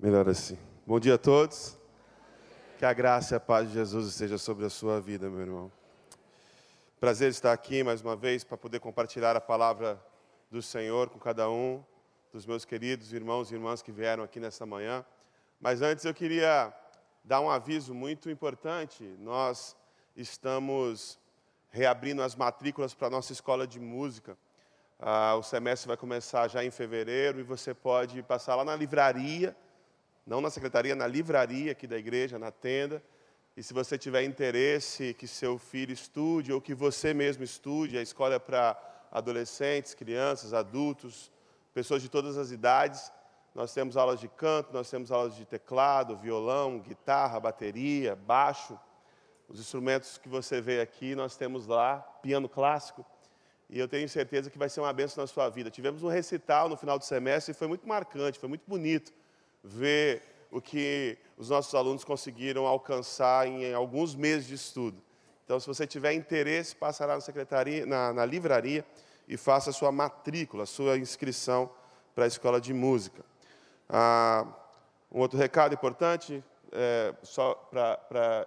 Melhor assim. Bom dia a todos. Que a graça e a paz de Jesus esteja sobre a sua vida, meu irmão. Prazer estar aqui mais uma vez para poder compartilhar a palavra do Senhor com cada um dos meus queridos irmãos e irmãs que vieram aqui nessa manhã. Mas antes eu queria dar um aviso muito importante. Nós estamos reabrindo as matrículas para a nossa escola de música. Ah, o semestre vai começar já em fevereiro e você pode passar lá na livraria não na secretaria, na livraria aqui da igreja, na tenda. E se você tiver interesse que seu filho estude ou que você mesmo estude, a escola é para adolescentes, crianças, adultos, pessoas de todas as idades. Nós temos aulas de canto, nós temos aulas de teclado, violão, guitarra, bateria, baixo. Os instrumentos que você vê aqui, nós temos lá, piano clássico. E eu tenho certeza que vai ser uma benção na sua vida. Tivemos um recital no final do semestre e foi muito marcante, foi muito bonito ver o que os nossos alunos conseguiram alcançar em alguns meses de estudo. Então, se você tiver interesse, passe lá na secretaria, na, na livraria e faça a sua matrícula, a sua inscrição para a escola de música. Ah, um outro recado importante, é, só para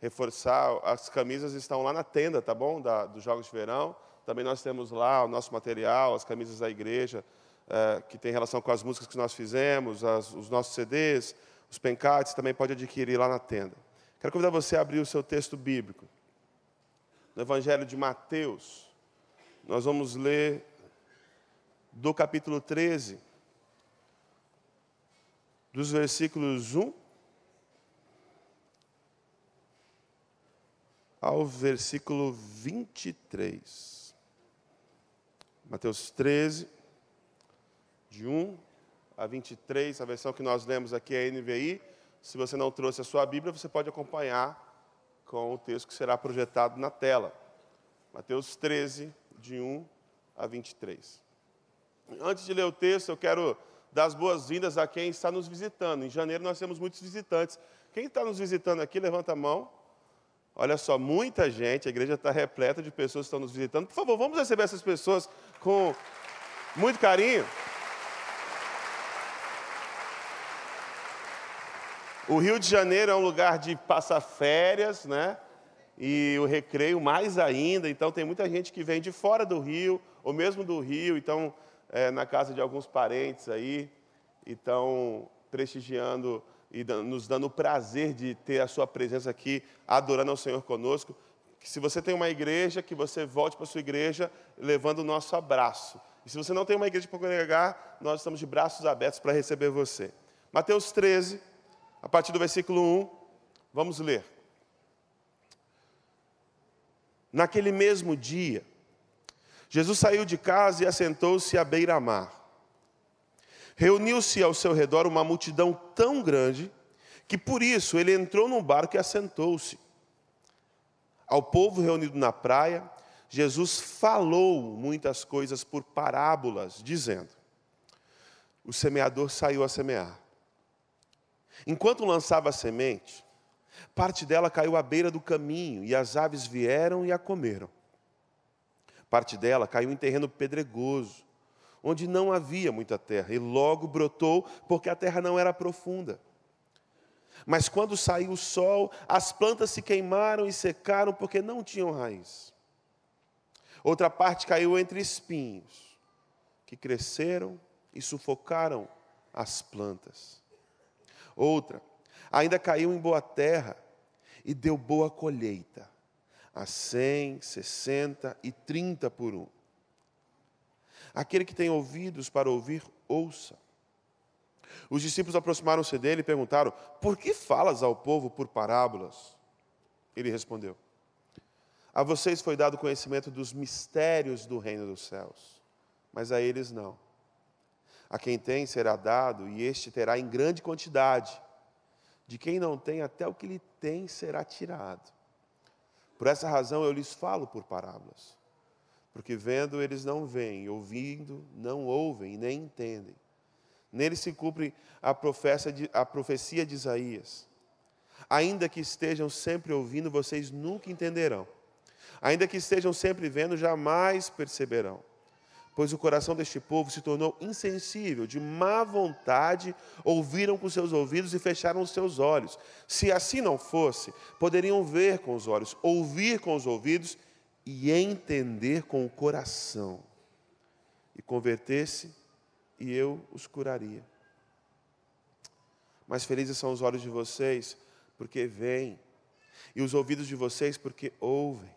reforçar, as camisas estão lá na tenda, tá bom? Da, dos Jogos de Verão. Também nós temos lá o nosso material, as camisas da igreja, é, que tem relação com as músicas que nós fizemos, as, os nossos CDs, os pencates, também pode adquirir lá na tenda. Quero convidar você a abrir o seu texto bíblico. No Evangelho de Mateus, nós vamos ler do capítulo 13, dos versículos 1 ao versículo 23. Mateus 13, de 1 a 23, a versão que nós lemos aqui é a NVI. Se você não trouxe a sua Bíblia, você pode acompanhar com o texto que será projetado na tela. Mateus 13, de 1 a 23. Antes de ler o texto, eu quero dar as boas-vindas a quem está nos visitando. Em janeiro nós temos muitos visitantes. Quem está nos visitando aqui, levanta a mão. Olha só, muita gente, a igreja está repleta de pessoas que estão nos visitando. Por favor, vamos receber essas pessoas com muito carinho. O Rio de Janeiro é um lugar de passar férias, né? E o recreio mais ainda. Então, tem muita gente que vem de fora do Rio, ou mesmo do Rio, então, é, na casa de alguns parentes aí, estão prestigiando e nos dando o prazer de ter a sua presença aqui, adorando ao Senhor conosco. Que se você tem uma igreja, que você volte para sua igreja levando o nosso abraço. E se você não tem uma igreja para congregar, nós estamos de braços abertos para receber você. Mateus 13, a partir do versículo 1, vamos ler. Naquele mesmo dia, Jesus saiu de casa e assentou-se à beira-mar. Reuniu-se ao seu redor uma multidão tão grande que por isso ele entrou num barco e assentou-se. Ao povo reunido na praia, Jesus falou muitas coisas por parábolas, dizendo: O semeador saiu a semear. Enquanto lançava a semente, parte dela caiu à beira do caminho, e as aves vieram e a comeram. Parte dela caiu em terreno pedregoso, onde não havia muita terra, e logo brotou, porque a terra não era profunda. Mas quando saiu o sol, as plantas se queimaram e secaram, porque não tinham raiz. Outra parte caiu entre espinhos, que cresceram e sufocaram as plantas. Outra, ainda caiu em boa terra e deu boa colheita, a cem, sessenta e trinta por um. Aquele que tem ouvidos para ouvir, ouça. Os discípulos aproximaram-se dele e perguntaram: Por que falas ao povo por parábolas? Ele respondeu: A vocês foi dado conhecimento dos mistérios do reino dos céus, mas a eles não. A quem tem será dado, e este terá em grande quantidade. De quem não tem, até o que lhe tem será tirado. Por essa razão eu lhes falo por parábolas. Porque vendo eles não veem, ouvindo não ouvem nem entendem. Nele se cumpre a, de, a profecia de Isaías. Ainda que estejam sempre ouvindo, vocês nunca entenderão. Ainda que estejam sempre vendo, jamais perceberão pois o coração deste povo se tornou insensível, de má vontade, ouviram com seus ouvidos e fecharam os seus olhos. Se assim não fosse, poderiam ver com os olhos, ouvir com os ouvidos e entender com o coração, e converter-se, e eu os curaria. Mas felizes são os olhos de vocês, porque veem, e os ouvidos de vocês, porque ouvem.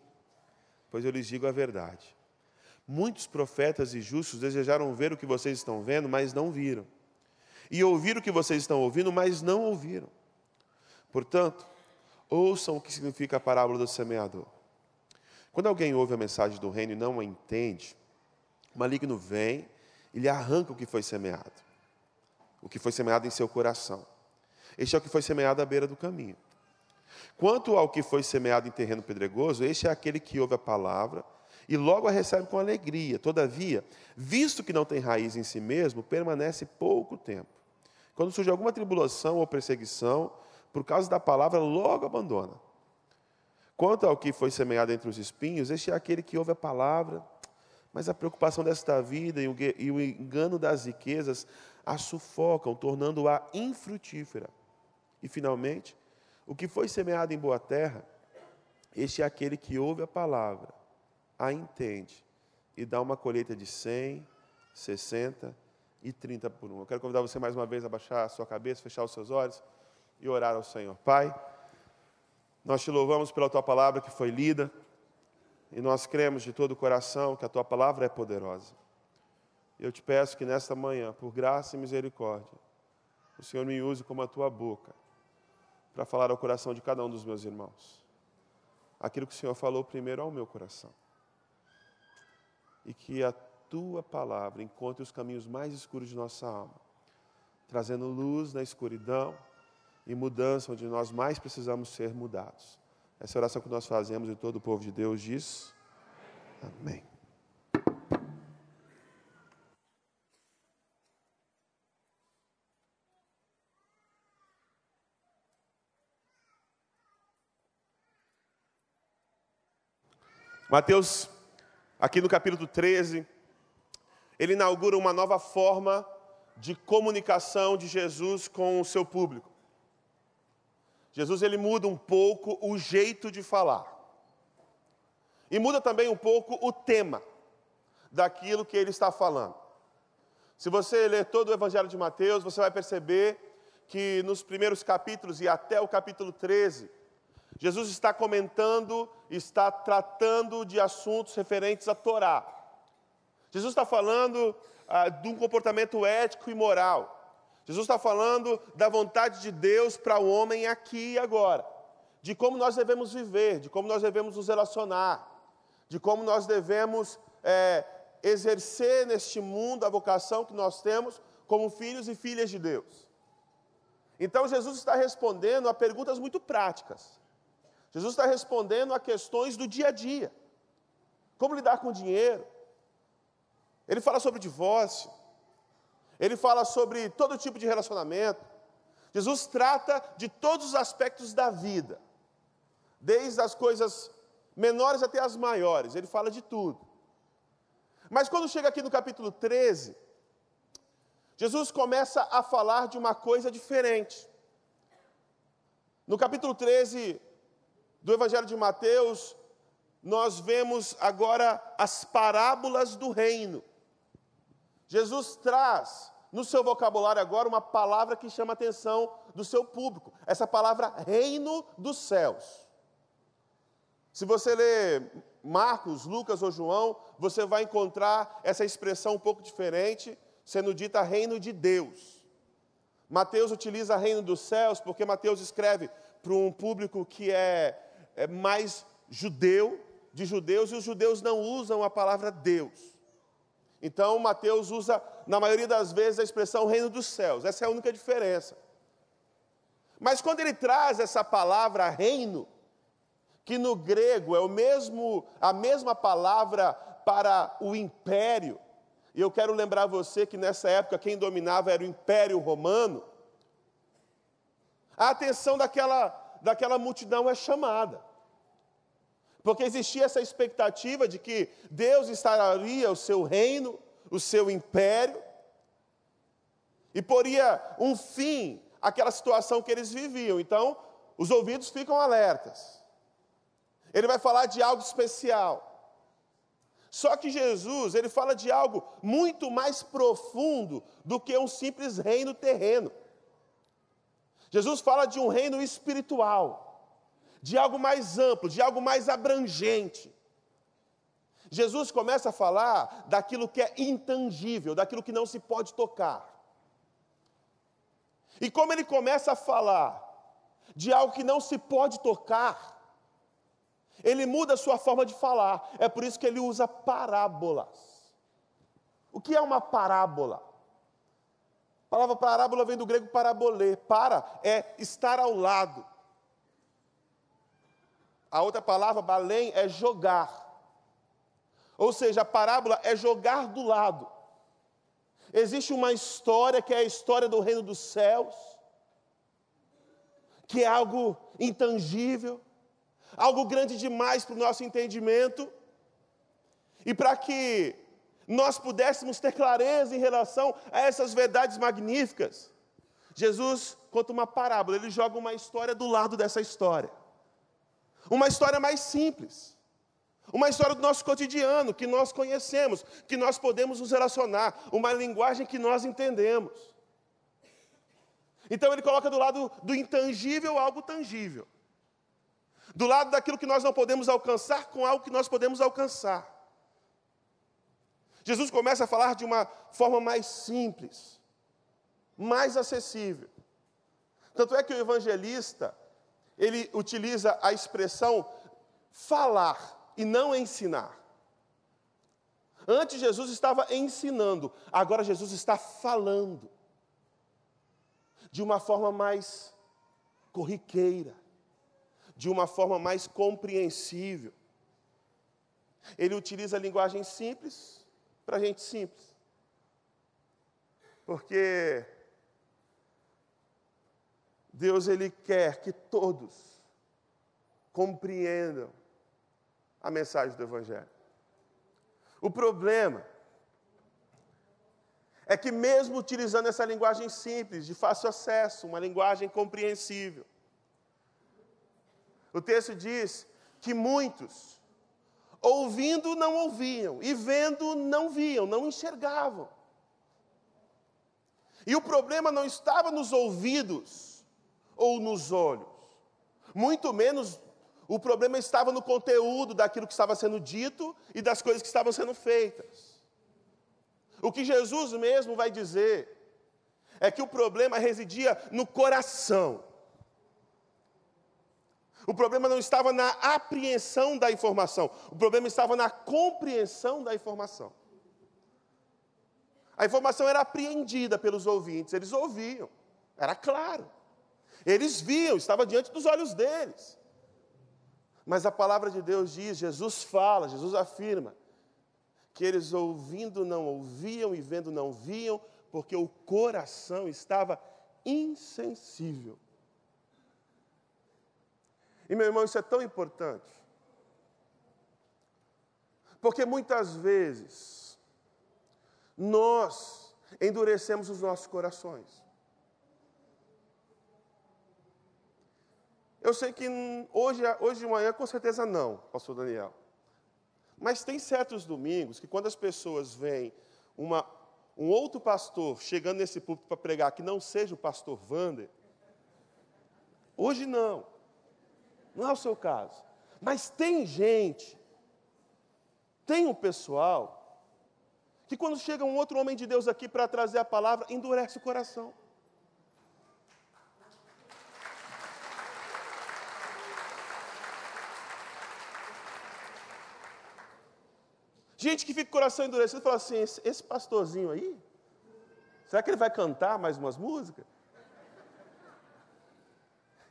Pois eu lhes digo a verdade Muitos profetas e justos desejaram ver o que vocês estão vendo, mas não viram. E ouvir o que vocês estão ouvindo, mas não ouviram. Portanto, ouçam o que significa a parábola do semeador. Quando alguém ouve a mensagem do reino e não a entende, o maligno vem e lhe arranca o que foi semeado. O que foi semeado em seu coração. Este é o que foi semeado à beira do caminho. Quanto ao que foi semeado em terreno pedregoso, este é aquele que ouve a palavra e logo a recebe com alegria. Todavia, visto que não tem raiz em si mesmo, permanece pouco tempo. Quando surge alguma tribulação ou perseguição, por causa da palavra, logo abandona. Quanto ao que foi semeado entre os espinhos, este é aquele que ouve a palavra, mas a preocupação desta vida e o engano das riquezas a sufocam, tornando-a infrutífera. E, finalmente, o que foi semeado em boa terra, este é aquele que ouve a palavra a entende e dá uma colheita de 100, 60 e 30 por um. Eu quero convidar você mais uma vez a baixar a sua cabeça, fechar os seus olhos e orar ao Senhor. Pai, nós te louvamos pela tua palavra que foi lida e nós cremos de todo o coração que a tua palavra é poderosa. Eu te peço que nesta manhã, por graça e misericórdia, o Senhor me use como a tua boca para falar ao coração de cada um dos meus irmãos. Aquilo que o Senhor falou primeiro ao meu coração e que a tua palavra encontre os caminhos mais escuros de nossa alma, trazendo luz na escuridão e mudança onde nós mais precisamos ser mudados. Essa é oração que nós fazemos e todo o povo de Deus diz: Amém. Mateus aqui no capítulo 13, ele inaugura uma nova forma de comunicação de Jesus com o seu público. Jesus ele muda um pouco o jeito de falar. E muda também um pouco o tema daquilo que ele está falando. Se você ler todo o Evangelho de Mateus, você vai perceber que nos primeiros capítulos e até o capítulo 13, Jesus está comentando, está tratando de assuntos referentes à Torá. Jesus está falando ah, de um comportamento ético e moral. Jesus está falando da vontade de Deus para o homem aqui e agora. De como nós devemos viver, de como nós devemos nos relacionar, de como nós devemos é, exercer neste mundo a vocação que nós temos como filhos e filhas de Deus. Então Jesus está respondendo a perguntas muito práticas. Jesus está respondendo a questões do dia a dia. Como lidar com o dinheiro. Ele fala sobre divórcio. Ele fala sobre todo tipo de relacionamento. Jesus trata de todos os aspectos da vida, desde as coisas menores até as maiores. Ele fala de tudo. Mas quando chega aqui no capítulo 13, Jesus começa a falar de uma coisa diferente. No capítulo 13, do Evangelho de Mateus, nós vemos agora as parábolas do reino. Jesus traz no seu vocabulário agora uma palavra que chama a atenção do seu público, essa palavra reino dos céus. Se você ler Marcos, Lucas ou João, você vai encontrar essa expressão um pouco diferente, sendo dita reino de Deus. Mateus utiliza reino dos céus porque Mateus escreve para um público que é mais judeu, de judeus, e os judeus não usam a palavra Deus. Então, Mateus usa, na maioria das vezes, a expressão reino dos céus. Essa é a única diferença. Mas quando ele traz essa palavra reino, que no grego é o mesmo, a mesma palavra para o império, e eu quero lembrar você que nessa época quem dominava era o Império Romano, a atenção daquela, daquela multidão é chamada. Porque existia essa expectativa de que Deus instalaria o seu reino o seu império e poria um fim àquela situação que eles viviam. Então, os ouvidos ficam alertas. Ele vai falar de algo especial. Só que Jesus, ele fala de algo muito mais profundo do que um simples reino terreno. Jesus fala de um reino espiritual, de algo mais amplo, de algo mais abrangente. Jesus começa a falar daquilo que é intangível, daquilo que não se pode tocar. E como ele começa a falar de algo que não se pode tocar, ele muda a sua forma de falar. É por isso que ele usa parábolas. O que é uma parábola? A palavra parábola vem do grego parabolê. Para é estar ao lado. A outra palavra, balém, é jogar. Ou seja, a parábola é jogar do lado. Existe uma história que é a história do reino dos céus, que é algo intangível, algo grande demais para o nosso entendimento, e para que nós pudéssemos ter clareza em relação a essas verdades magníficas, Jesus conta uma parábola, ele joga uma história do lado dessa história. Uma história mais simples. Uma história do nosso cotidiano, que nós conhecemos, que nós podemos nos relacionar, uma linguagem que nós entendemos. Então ele coloca do lado do intangível algo tangível. Do lado daquilo que nós não podemos alcançar com algo que nós podemos alcançar. Jesus começa a falar de uma forma mais simples, mais acessível. Tanto é que o evangelista, ele utiliza a expressão falar e não ensinar. Antes Jesus estava ensinando, agora Jesus está falando de uma forma mais corriqueira, de uma forma mais compreensível. Ele utiliza a linguagem simples para gente simples. Porque Deus ele quer que todos compreendam a mensagem do Evangelho. O problema é que, mesmo utilizando essa linguagem simples, de fácil acesso, uma linguagem compreensível, o texto diz que muitos, ouvindo, não ouviam, e vendo, não viam, não enxergavam. E o problema não estava nos ouvidos ou nos olhos, muito menos o problema estava no conteúdo daquilo que estava sendo dito e das coisas que estavam sendo feitas. O que Jesus mesmo vai dizer é que o problema residia no coração. O problema não estava na apreensão da informação, o problema estava na compreensão da informação. A informação era apreendida pelos ouvintes, eles ouviam, era claro. Eles viam, estava diante dos olhos deles. Mas a palavra de Deus diz, Jesus fala, Jesus afirma, que eles ouvindo não ouviam e vendo não viam, porque o coração estava insensível. E meu irmão, isso é tão importante. Porque muitas vezes nós endurecemos os nossos corações. Eu sei que hoje, hoje de manhã, com certeza não, pastor Daniel. Mas tem certos domingos que quando as pessoas veem uma, um outro pastor chegando nesse púlpito para pregar que não seja o pastor Wander, hoje não. Não é o seu caso. Mas tem gente, tem um pessoal, que quando chega um outro homem de Deus aqui para trazer a palavra, endurece o coração. Gente que fica com o coração endurecido e fala assim: esse, esse pastorzinho aí, será que ele vai cantar mais umas músicas?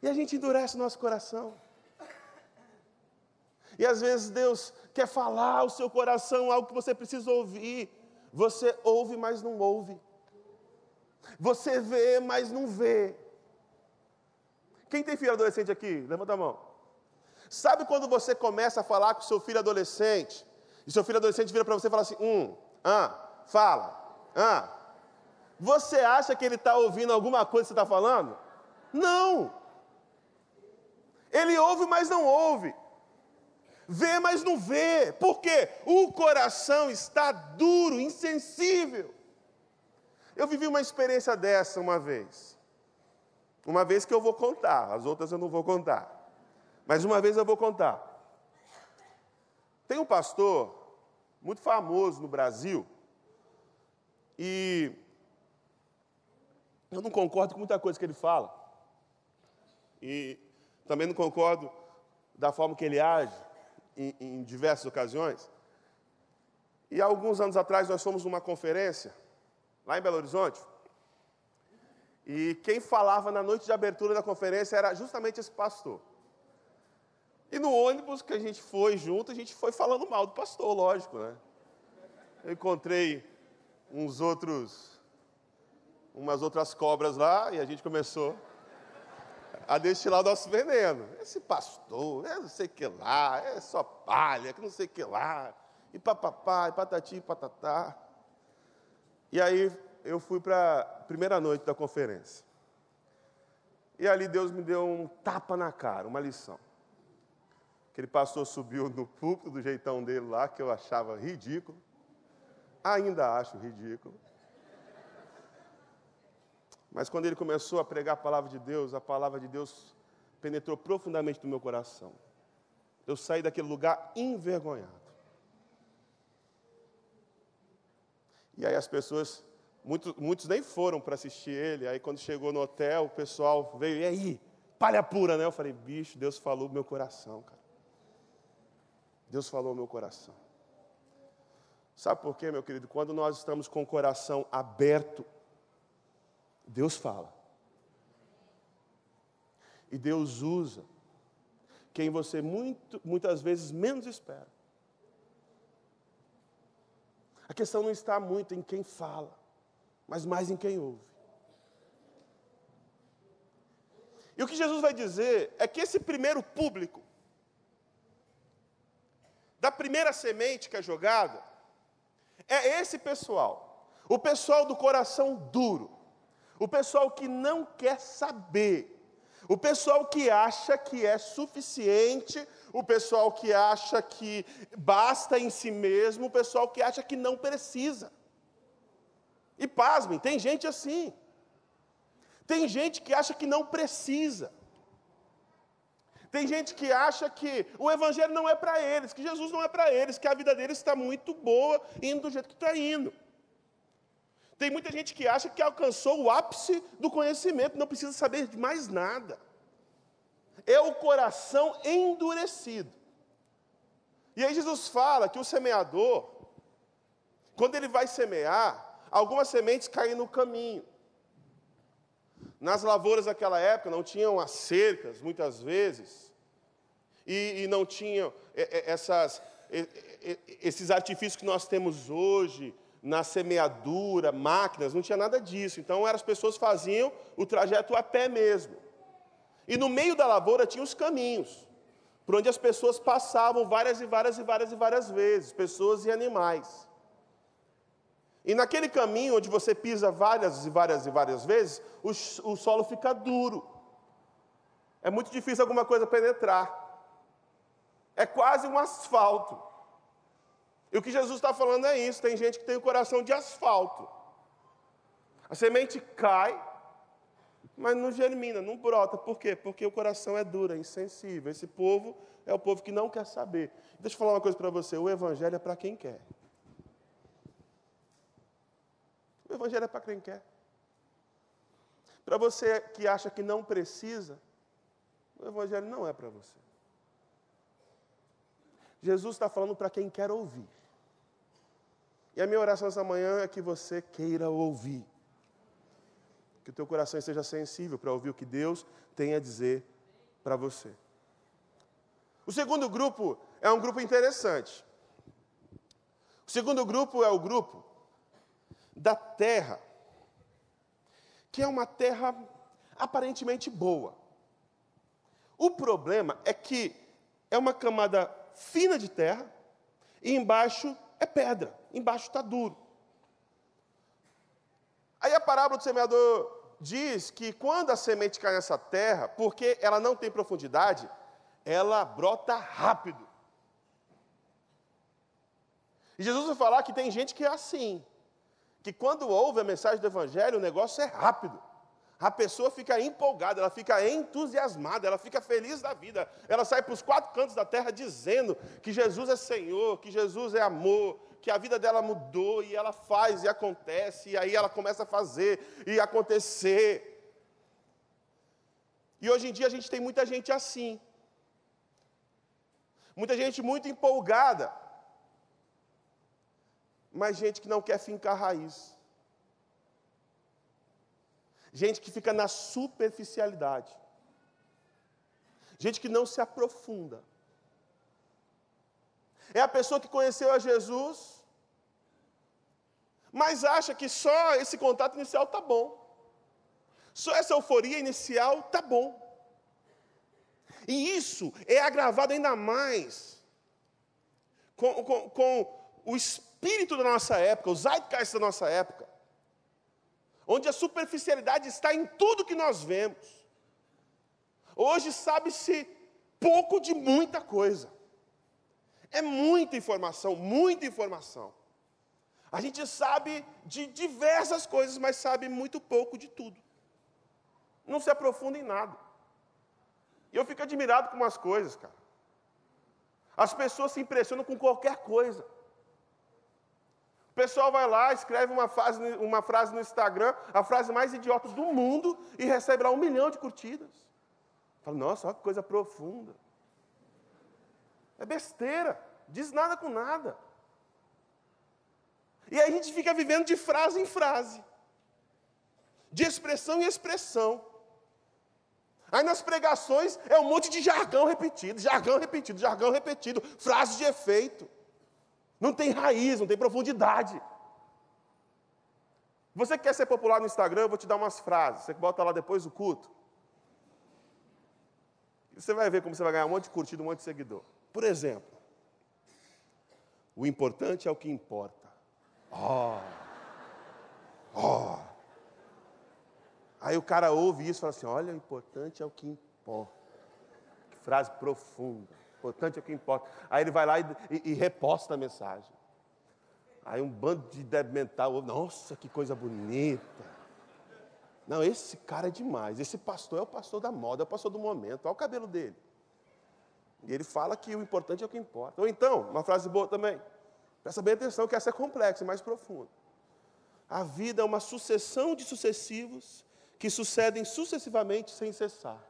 E a gente endurece o nosso coração. E às vezes Deus quer falar ao seu coração algo que você precisa ouvir. Você ouve, mas não ouve. Você vê, mas não vê. Quem tem filho adolescente aqui? Levanta a mão. Sabe quando você começa a falar com seu filho adolescente e seu filho adolescente vira para você e fala assim: hum, ah, Fala. Ah. Você acha que ele está ouvindo alguma coisa que você está falando? Não. Ele ouve, mas não ouve. Vê, mas não vê. Por quê? O coração está duro, insensível. Eu vivi uma experiência dessa uma vez. Uma vez que eu vou contar, as outras eu não vou contar. Mas uma vez eu vou contar. Tem um pastor muito famoso no Brasil e eu não concordo com muita coisa que ele fala. E também não concordo da forma que ele age em, em diversas ocasiões. E alguns anos atrás nós fomos numa conferência, lá em Belo Horizonte, e quem falava na noite de abertura da conferência era justamente esse pastor. E no ônibus que a gente foi junto, a gente foi falando mal do pastor, lógico, né? Eu encontrei uns outros, umas outras cobras lá, e a gente começou a destilar o nosso veneno. Esse pastor, é não sei o que lá, é só palha, que não sei o que lá, e papapá, e patati, e patatá. E aí eu fui para a primeira noite da conferência. E ali Deus me deu um tapa na cara, uma lição. Aquele pastor subiu no púlpito do jeitão dele lá, que eu achava ridículo. Ainda acho ridículo. Mas quando ele começou a pregar a palavra de Deus, a palavra de Deus penetrou profundamente no meu coração. Eu saí daquele lugar envergonhado. E aí as pessoas, muitos, muitos nem foram para assistir ele. Aí quando chegou no hotel, o pessoal veio, e aí? Palha pura, né? Eu falei, bicho, Deus falou meu coração, cara. Deus falou no meu coração. Sabe por quê, meu querido? Quando nós estamos com o coração aberto Deus fala. E Deus usa quem você muito, muitas vezes menos espera. A questão não está muito em quem fala, mas mais em quem ouve. E o que Jesus vai dizer é que esse primeiro público, da primeira semente que é jogada, é esse pessoal, o pessoal do coração duro, o pessoal que não quer saber, o pessoal que acha que é suficiente, o pessoal que acha que basta em si mesmo, o pessoal que acha que não precisa. E pasmem, tem gente assim. Tem gente que acha que não precisa. Tem gente que acha que o Evangelho não é para eles, que Jesus não é para eles, que a vida deles está muito boa, indo do jeito que está indo. Tem muita gente que acha que alcançou o ápice do conhecimento, não precisa saber de mais nada. É o coração endurecido. E aí Jesus fala que o semeador, quando ele vai semear, algumas sementes caem no caminho. Nas lavouras daquela época não tinham as cercas, muitas vezes, e, e não tinham essas, esses artifícios que nós temos hoje, na semeadura, máquinas, não tinha nada disso. Então, as pessoas faziam o trajeto a pé mesmo. E no meio da lavoura tinha os caminhos, por onde as pessoas passavam várias e várias e várias e várias vezes, pessoas e animais. E naquele caminho onde você pisa várias e várias e várias vezes, o, o solo fica duro. É muito difícil alguma coisa penetrar. É quase um asfalto. E o que Jesus está falando é isso: tem gente que tem o coração de asfalto. A semente cai, mas não germina, não brota. Por quê? Porque o coração é duro, é insensível. Esse povo é o povo que não quer saber. Deixa eu falar uma coisa para você: o Evangelho é para quem quer. O Evangelho é para quem quer. Para você que acha que não precisa, o Evangelho não é para você. Jesus está falando para quem quer ouvir. E a minha oração essa manhã é que você queira ouvir. Que o teu coração esteja sensível para ouvir o que Deus tem a dizer para você. O segundo grupo é um grupo interessante. O segundo grupo é o grupo da terra, que é uma terra aparentemente boa. O problema é que é uma camada fina de terra e embaixo é pedra, embaixo está duro. Aí a parábola do semeador diz que quando a semente cai nessa terra, porque ela não tem profundidade, ela brota rápido. E Jesus vai falar que tem gente que é assim, que quando ouve a mensagem do Evangelho, o negócio é rápido. A pessoa fica empolgada, ela fica entusiasmada, ela fica feliz da vida. Ela sai para os quatro cantos da terra dizendo que Jesus é Senhor, que Jesus é amor, que a vida dela mudou e ela faz e acontece, e aí ela começa a fazer e acontecer. E hoje em dia a gente tem muita gente assim. Muita gente muito empolgada, mas gente que não quer fincar raiz. Gente que fica na superficialidade. Gente que não se aprofunda. É a pessoa que conheceu a Jesus, mas acha que só esse contato inicial está bom. Só essa euforia inicial está bom. E isso é agravado ainda mais com, com, com o espírito da nossa época, o zeitgeist da nossa época, onde a superficialidade está em tudo que nós vemos. Hoje sabe-se pouco de muita coisa. É muita informação, muita informação. A gente sabe de diversas coisas, mas sabe muito pouco de tudo. Não se aprofunda em nada. E eu fico admirado com umas coisas, cara. As pessoas se impressionam com qualquer coisa. Pessoal vai lá, escreve uma frase, uma frase no Instagram, a frase mais idiota do mundo, e recebe lá um milhão de curtidas. Fala, nossa, olha que coisa profunda. É besteira, diz nada com nada. E aí a gente fica vivendo de frase em frase, de expressão em expressão. Aí nas pregações é um monte de jargão repetido, jargão repetido, jargão repetido, frases de efeito. Não tem raiz, não tem profundidade. Você que quer ser popular no Instagram, eu vou te dar umas frases. Você bota lá depois do culto. Você vai ver como você vai ganhar um monte de curtido, um monte de seguidor. Por exemplo, o importante é o que importa. Ó. Oh. Ó. Oh. Aí o cara ouve isso e fala assim: olha, o importante é o que importa. Que frase profunda. Importante é o que importa. Aí ele vai lá e, e, e reposta a mensagem. Aí um bando de débil mental nossa, que coisa bonita. Não, esse cara é demais. Esse pastor é o pastor da moda, é o pastor do momento. Olha o cabelo dele. E ele fala que o importante é o que importa. Ou então, uma frase boa também. Presta bem atenção que essa é complexa mais profunda. A vida é uma sucessão de sucessivos que sucedem sucessivamente sem cessar.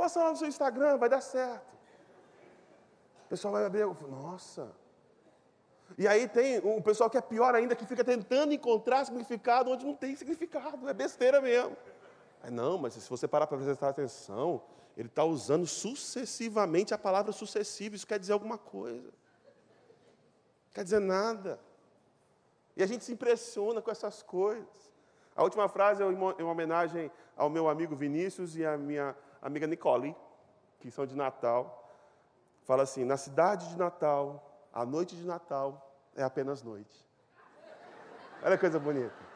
Posta lá no seu Instagram, vai dar certo. O pessoal vai abrir, nossa. E aí tem um pessoal que é pior ainda, que fica tentando encontrar significado onde não tem significado, é besteira mesmo. Aí, não, mas se você parar para prestar atenção, ele está usando sucessivamente a palavra sucessivo, isso quer dizer alguma coisa. Quer dizer nada. E a gente se impressiona com essas coisas. A última frase é em homenagem ao meu amigo Vinícius e à minha amiga Nicole, que são de Natal. Fala assim: na cidade de Natal, a noite de Natal é apenas noite. Olha que coisa bonita.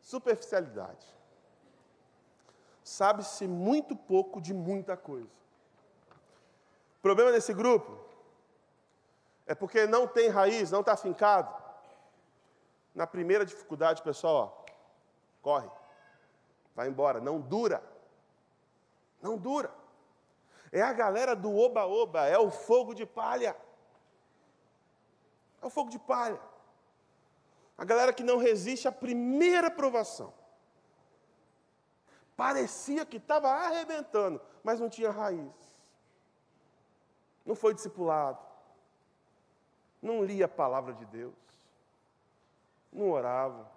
Superficialidade. Sabe-se muito pouco de muita coisa. O problema desse grupo é porque não tem raiz, não está afincado. Na primeira dificuldade, pessoal, ó, corre, vai embora, não dura. Não dura. É a galera do oba-oba, é o fogo de palha. É o fogo de palha. A galera que não resiste à primeira provação. Parecia que estava arrebentando, mas não tinha raiz. Não foi discipulado não lia a palavra de Deus, não orava,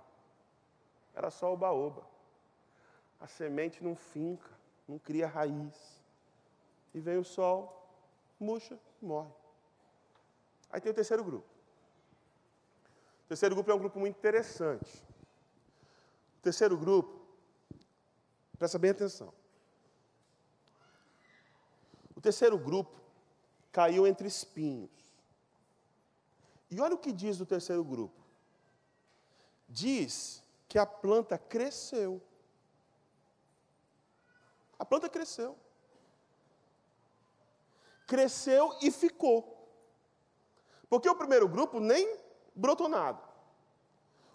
era só oba-oba. A semente não finca, não cria raiz. E vem o sol, murcha e morre. Aí tem o terceiro grupo. O terceiro grupo é um grupo muito interessante. O terceiro grupo, presta bem atenção. O terceiro grupo caiu entre espinhos. E olha o que diz do terceiro grupo. Diz que a planta cresceu. A planta cresceu. Cresceu e ficou. Porque o primeiro grupo nem brotou nada.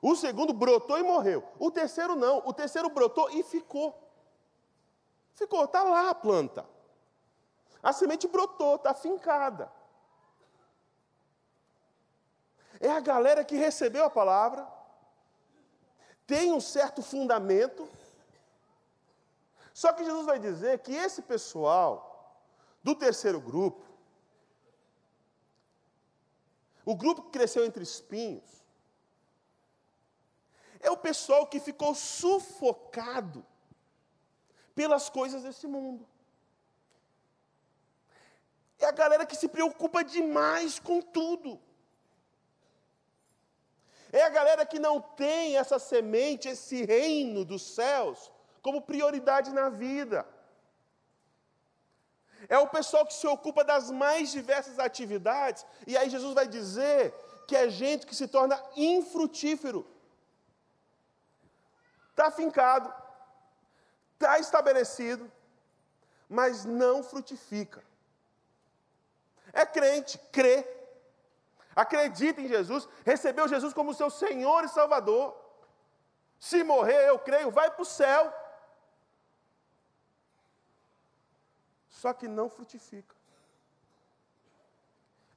O segundo brotou e morreu. O terceiro não. O terceiro brotou e ficou. Ficou, está lá a planta. A semente brotou, está fincada. É a galera que recebeu a palavra, tem um certo fundamento. Só que Jesus vai dizer que esse pessoal do terceiro grupo, o grupo que cresceu entre espinhos, é o pessoal que ficou sufocado pelas coisas desse mundo. É a galera que se preocupa demais com tudo. É a galera que não tem essa semente, esse reino dos céus, como prioridade na vida. É o pessoal que se ocupa das mais diversas atividades, e aí Jesus vai dizer que é gente que se torna infrutífero. Está fincado, está estabelecido, mas não frutifica. É crente, crê, acredita em Jesus, recebeu Jesus como seu Senhor e Salvador. Se morrer, eu creio, vai para o céu. Só que não frutifica.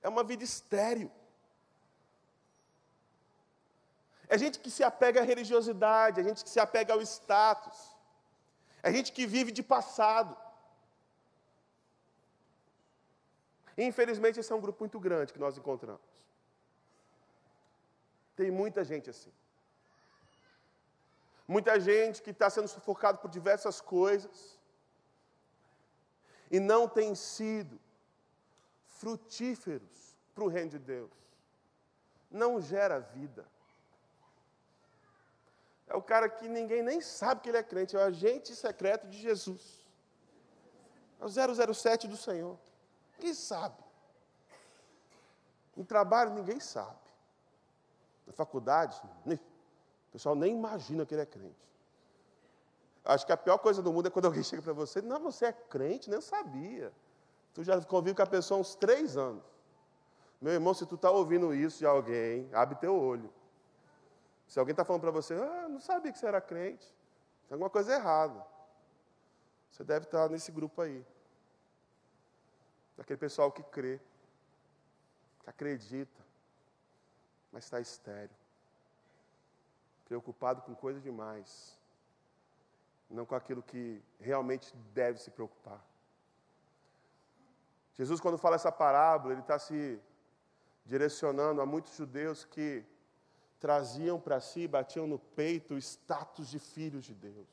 É uma vida estéril. É gente que se apega à religiosidade, é gente que se apega ao status. É gente que vive de passado. Infelizmente, esse é um grupo muito grande que nós encontramos. Tem muita gente assim. Muita gente que está sendo sufocado por diversas coisas e não tem sido frutíferos para o reino de Deus. Não gera vida. É o cara que ninguém nem sabe que ele é crente, é o agente secreto de Jesus. É o 007 do Senhor. Quem sabe? No trabalho, ninguém sabe. Na faculdade, o pessoal nem imagina que ele é crente. Acho que a pior coisa do mundo é quando alguém chega para você, não, você é crente, nem sabia. Tu já convive com a pessoa há uns três anos. Meu irmão, se tu está ouvindo isso de alguém, abre teu olho. Se alguém está falando para você, ah, não sabia que você era crente, tem alguma coisa errada. Você deve estar tá nesse grupo aí. Daquele pessoal que crê, que acredita, mas está estéreo. Preocupado com coisa demais. Não com aquilo que realmente deve se preocupar. Jesus, quando fala essa parábola, ele está se direcionando a muitos judeus que traziam para si, batiam no peito o status de filhos de Deus.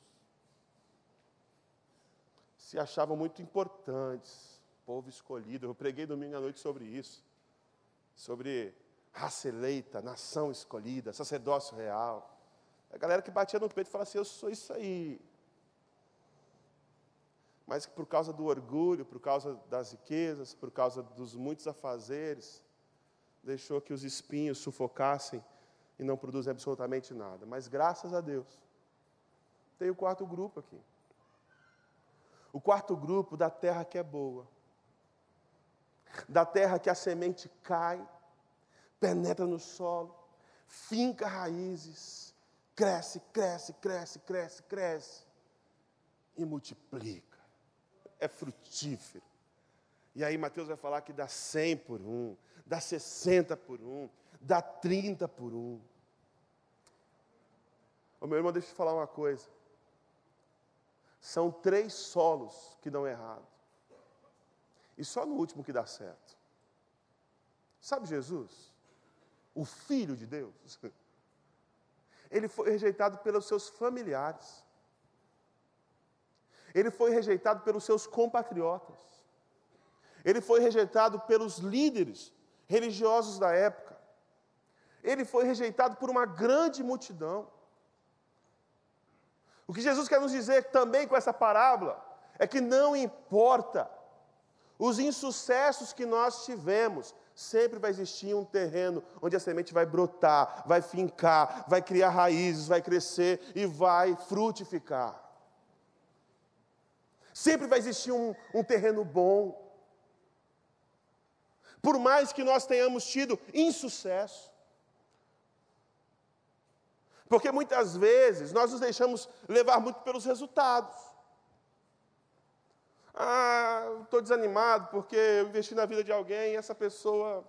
Se achavam muito importantes, povo escolhido. Eu preguei domingo à noite sobre isso, sobre raça eleita, nação escolhida, sacerdócio real. A galera que batia no peito e falava assim: Eu sou isso aí. Mas que por causa do orgulho, por causa das riquezas, por causa dos muitos afazeres, deixou que os espinhos sufocassem e não produzem absolutamente nada. Mas graças a Deus, tem o quarto grupo aqui. O quarto grupo da terra que é boa, da terra que a semente cai, penetra no solo, finca raízes, cresce, cresce, cresce, cresce, cresce e multiplica. É frutífero. E aí Mateus vai falar que dá 100 por um, dá 60 por um, dá 30 por um. Ô meu irmão, deixa eu te falar uma coisa. São três solos que dão errado. E só no último que dá certo. Sabe Jesus? O Filho de Deus. Ele foi rejeitado pelos seus familiares. Ele foi rejeitado pelos seus compatriotas. Ele foi rejeitado pelos líderes religiosos da época ele foi rejeitado por uma grande multidão. O que Jesus quer nos dizer também com essa parábola é que não importa os insucessos que nós tivemos, sempre vai existir um terreno onde a semente vai brotar, vai fincar, vai criar raízes, vai crescer e vai frutificar. Sempre vai existir um, um terreno bom. Por mais que nós tenhamos tido insucesso. Porque muitas vezes nós nos deixamos levar muito pelos resultados. Ah, estou desanimado porque eu investi na vida de alguém e essa pessoa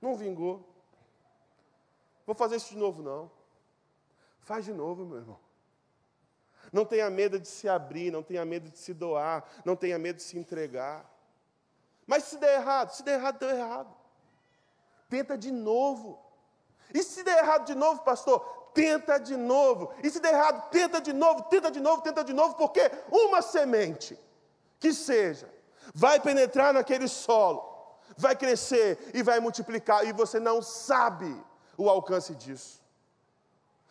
não vingou. Vou fazer isso de novo, não. Faz de novo, meu irmão. Não tenha medo de se abrir, não tenha medo de se doar, não tenha medo de se entregar. Mas se der errado, se der errado, deu errado. Tenta de novo. E se der errado de novo, pastor, tenta de novo. E se der errado, tenta de novo, tenta de novo, tenta de novo, porque uma semente que seja, vai penetrar naquele solo, vai crescer e vai multiplicar, e você não sabe o alcance disso.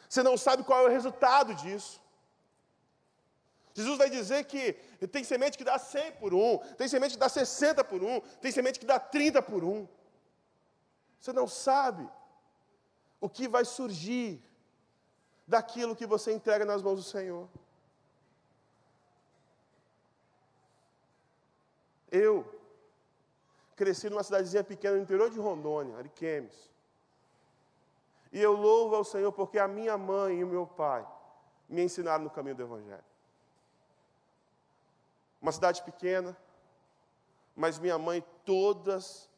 Você não sabe qual é o resultado disso. Jesus vai dizer que tem semente que dá 100 por um, tem semente que dá 60 por um, tem semente que dá 30 por um. Você não sabe o que vai surgir daquilo que você entrega nas mãos do Senhor. Eu cresci numa cidadezinha pequena no interior de Rondônia, Ariquemes. E eu louvo ao Senhor porque a minha mãe e o meu pai me ensinaram no caminho do Evangelho. Uma cidade pequena, mas minha mãe todas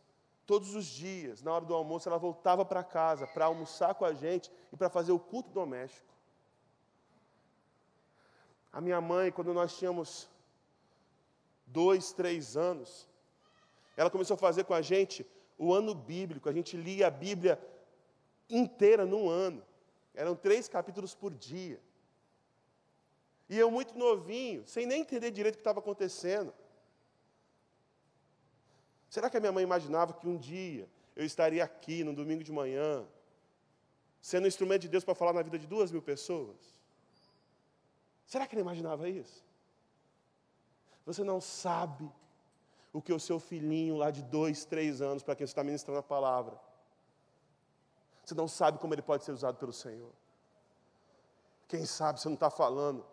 todos os dias, na hora do almoço, ela voltava para casa para almoçar com a gente e para fazer o culto doméstico. A minha mãe, quando nós tínhamos dois, três anos, ela começou a fazer com a gente o ano bíblico. A gente lia a Bíblia inteira num ano. Eram três capítulos por dia. E eu, muito novinho, sem nem entender direito o que estava acontecendo. Será que a minha mãe imaginava que um dia eu estaria aqui, no domingo de manhã, sendo um instrumento de Deus para falar na vida de duas mil pessoas? Será que ela imaginava isso? Você não sabe o que o seu filhinho lá de dois, três anos, para quem você está ministrando a palavra, você não sabe como ele pode ser usado pelo Senhor. Quem sabe você não está falando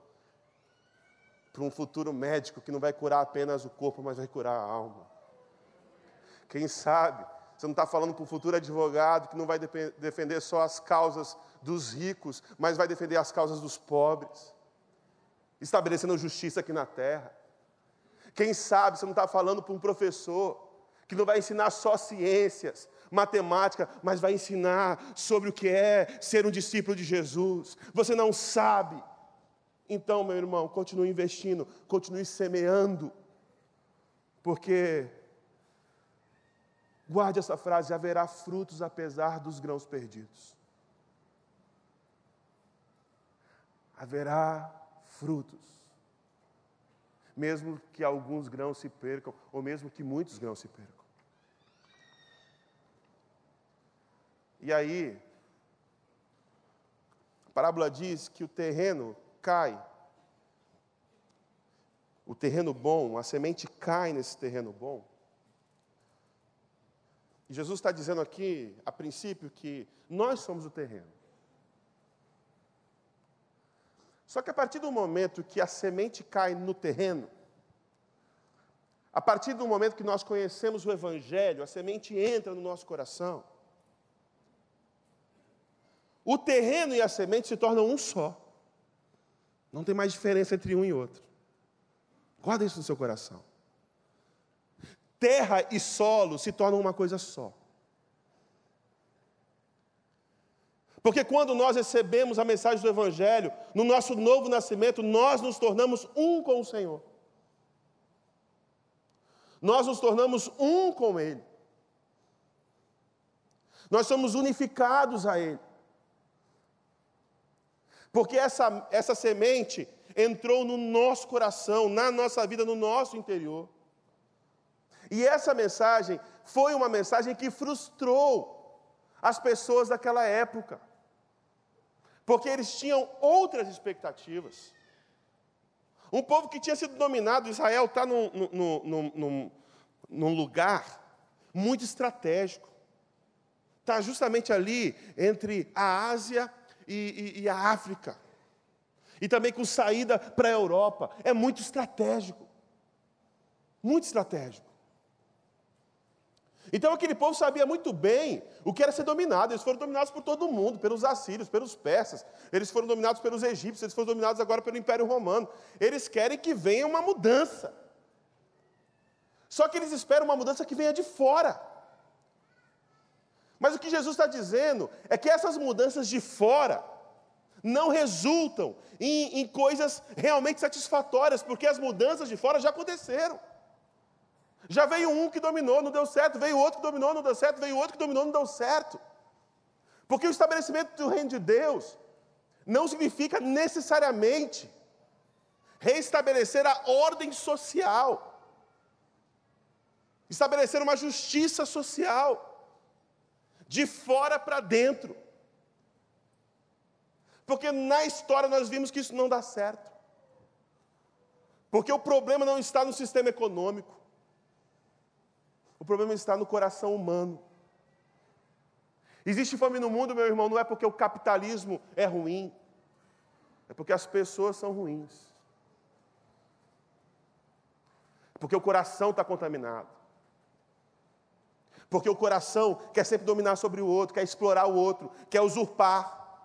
para um futuro médico que não vai curar apenas o corpo, mas vai curar a alma. Quem sabe você não está falando para um futuro advogado que não vai defender só as causas dos ricos, mas vai defender as causas dos pobres, estabelecendo justiça aqui na terra. Quem sabe você não está falando para um professor que não vai ensinar só ciências, matemática, mas vai ensinar sobre o que é ser um discípulo de Jesus. Você não sabe. Então, meu irmão, continue investindo, continue semeando, porque, guarde essa frase: haverá frutos apesar dos grãos perdidos. Haverá frutos mesmo que alguns grãos se percam, ou mesmo que muitos grãos se percam. E aí, a parábola diz que o terreno cai, o terreno bom, a semente cai nesse terreno bom. E Jesus está dizendo aqui, a princípio, que nós somos o terreno. Só que a partir do momento que a semente cai no terreno, a partir do momento que nós conhecemos o Evangelho, a semente entra no nosso coração. O terreno e a semente se tornam um só. Não tem mais diferença entre um e outro. Guarda isso no seu coração. Terra e solo se tornam uma coisa só. Porque quando nós recebemos a mensagem do Evangelho, no nosso novo nascimento, nós nos tornamos um com o Senhor. Nós nos tornamos um com Ele. Nós somos unificados a Ele. Porque essa, essa semente entrou no nosso coração, na nossa vida, no nosso interior. E essa mensagem foi uma mensagem que frustrou as pessoas daquela época porque eles tinham outras expectativas. Um povo que tinha sido dominado, Israel está num, num, num, num, lugar muito estratégico. Está justamente ali entre a Ásia e, e, e a África. E também com saída para a Europa. É muito estratégico. Muito estratégico. Então aquele povo sabia muito bem o que era ser dominado. Eles foram dominados por todo mundo, pelos assírios, pelos persas. Eles foram dominados pelos egípcios, eles foram dominados agora pelo Império Romano. Eles querem que venha uma mudança. Só que eles esperam uma mudança que venha de fora. Mas o que Jesus está dizendo é que essas mudanças de fora não resultam em, em coisas realmente satisfatórias, porque as mudanças de fora já aconteceram. Já veio um que dominou, não deu certo, veio outro que dominou, não deu certo, veio outro que dominou, não deu certo. Porque o estabelecimento do reino de Deus não significa necessariamente reestabelecer a ordem social, estabelecer uma justiça social, de fora para dentro. Porque na história nós vimos que isso não dá certo. Porque o problema não está no sistema econômico. O problema está no coração humano. Existe fome no mundo, meu irmão, não é porque o capitalismo é ruim, é porque as pessoas são ruins. Porque o coração está contaminado. Porque o coração quer sempre dominar sobre o outro, quer explorar o outro, quer usurpar.